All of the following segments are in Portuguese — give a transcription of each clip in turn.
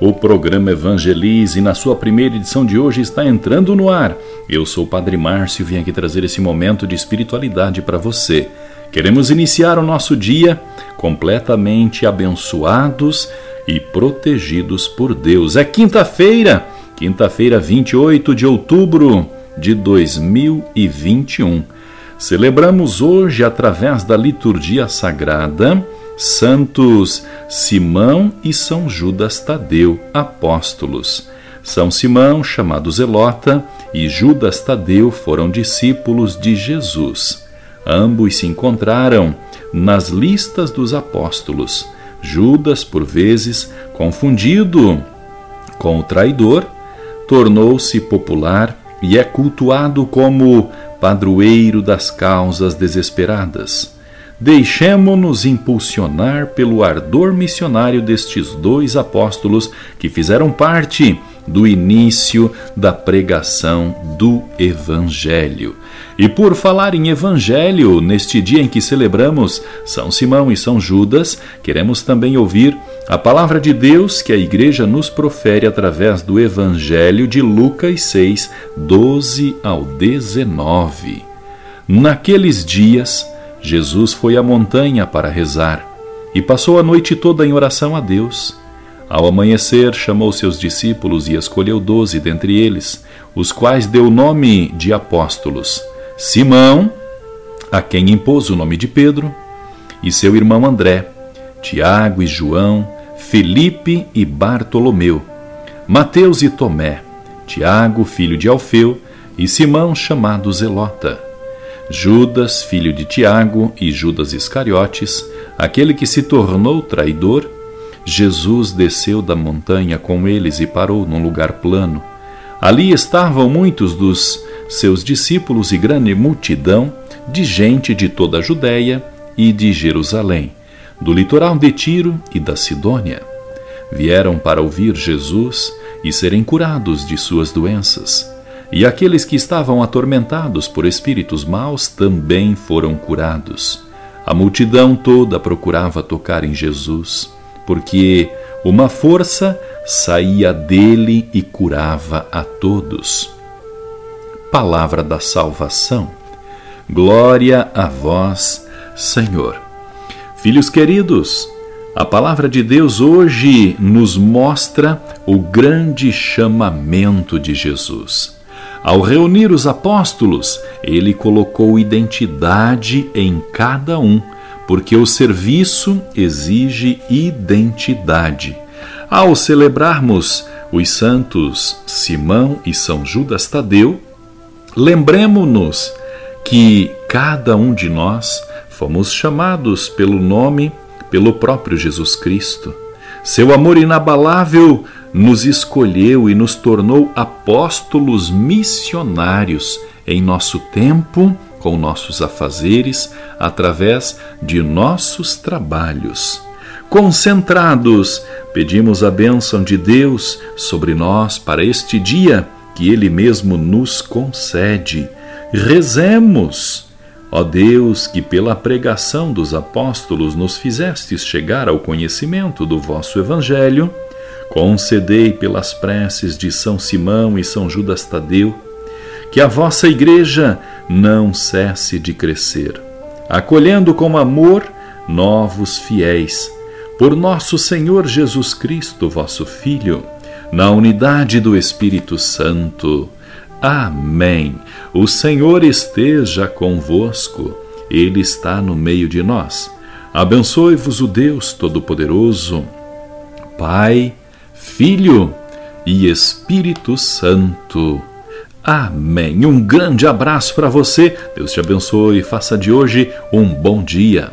O programa Evangelize, na sua primeira edição de hoje, está entrando no ar. Eu sou o Padre Márcio e vim aqui trazer esse momento de espiritualidade para você. Queremos iniciar o nosso dia completamente abençoados e protegidos por Deus. É quinta-feira, quinta-feira, 28 de outubro de 2021. Celebramos hoje, através da liturgia sagrada, Santos Simão e São Judas Tadeu, apóstolos. São Simão, chamado Zelota, e Judas Tadeu foram discípulos de Jesus. Ambos se encontraram nas listas dos apóstolos. Judas, por vezes, confundido com o traidor, tornou-se popular e é cultuado como padroeiro das causas desesperadas. Deixemo-nos impulsionar pelo ardor missionário destes dois apóstolos que fizeram parte do início da pregação do Evangelho. E por falar em Evangelho, neste dia em que celebramos São Simão e São Judas, queremos também ouvir a palavra de Deus que a Igreja nos profere através do Evangelho de Lucas 6, 12 ao 19. Naqueles dias, Jesus foi à montanha para rezar e passou a noite toda em oração a Deus. Ao amanhecer, chamou seus discípulos e escolheu doze dentre eles, os quais deu o nome de apóstolos: Simão, a quem impôs o nome de Pedro, e seu irmão André, Tiago e João, Felipe e Bartolomeu, Mateus e Tomé, Tiago, filho de Alfeu, e Simão, chamado Zelota, Judas, filho de Tiago, e Judas Iscariotes, aquele que se tornou traidor, Jesus desceu da montanha com eles e parou num lugar plano. Ali estavam muitos dos seus discípulos e grande multidão de gente de toda a Judéia e de Jerusalém, do litoral de Tiro e da Sidônia. Vieram para ouvir Jesus e serem curados de suas doenças. E aqueles que estavam atormentados por espíritos maus também foram curados. A multidão toda procurava tocar em Jesus porque uma força saía dele e curava a todos. Palavra da salvação. Glória a vós, Senhor. Filhos queridos, a palavra de Deus hoje nos mostra o grande chamamento de Jesus. Ao reunir os apóstolos, ele colocou identidade em cada um porque o serviço exige identidade. Ao celebrarmos os santos Simão e São Judas Tadeu, lembremos-nos que cada um de nós fomos chamados pelo nome, pelo próprio Jesus Cristo. Seu amor inabalável nos escolheu e nos tornou apóstolos missionários em nosso tempo com nossos afazeres através de nossos trabalhos. Concentrados, pedimos a bênção de Deus sobre nós para este dia que Ele mesmo nos concede. Rezemos! Ó Deus, que pela pregação dos apóstolos nos fizestes chegar ao conhecimento do vosso Evangelho, concedei pelas preces de São Simão e São Judas Tadeu que a vossa Igreja não cesse de crescer, acolhendo com amor novos fiéis, por nosso Senhor Jesus Cristo, vosso Filho, na unidade do Espírito Santo. Amém. O Senhor esteja convosco, Ele está no meio de nós. Abençoe-vos o Deus Todo-Poderoso, Pai, Filho e Espírito Santo. Amém. Um grande abraço para você. Deus te abençoe e faça de hoje um bom dia.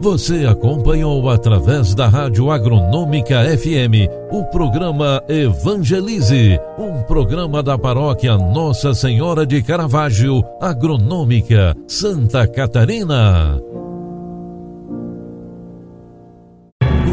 Você acompanhou através da Rádio Agronômica FM o programa Evangelize, um programa da paróquia Nossa Senhora de Caravaggio, Agronômica, Santa Catarina.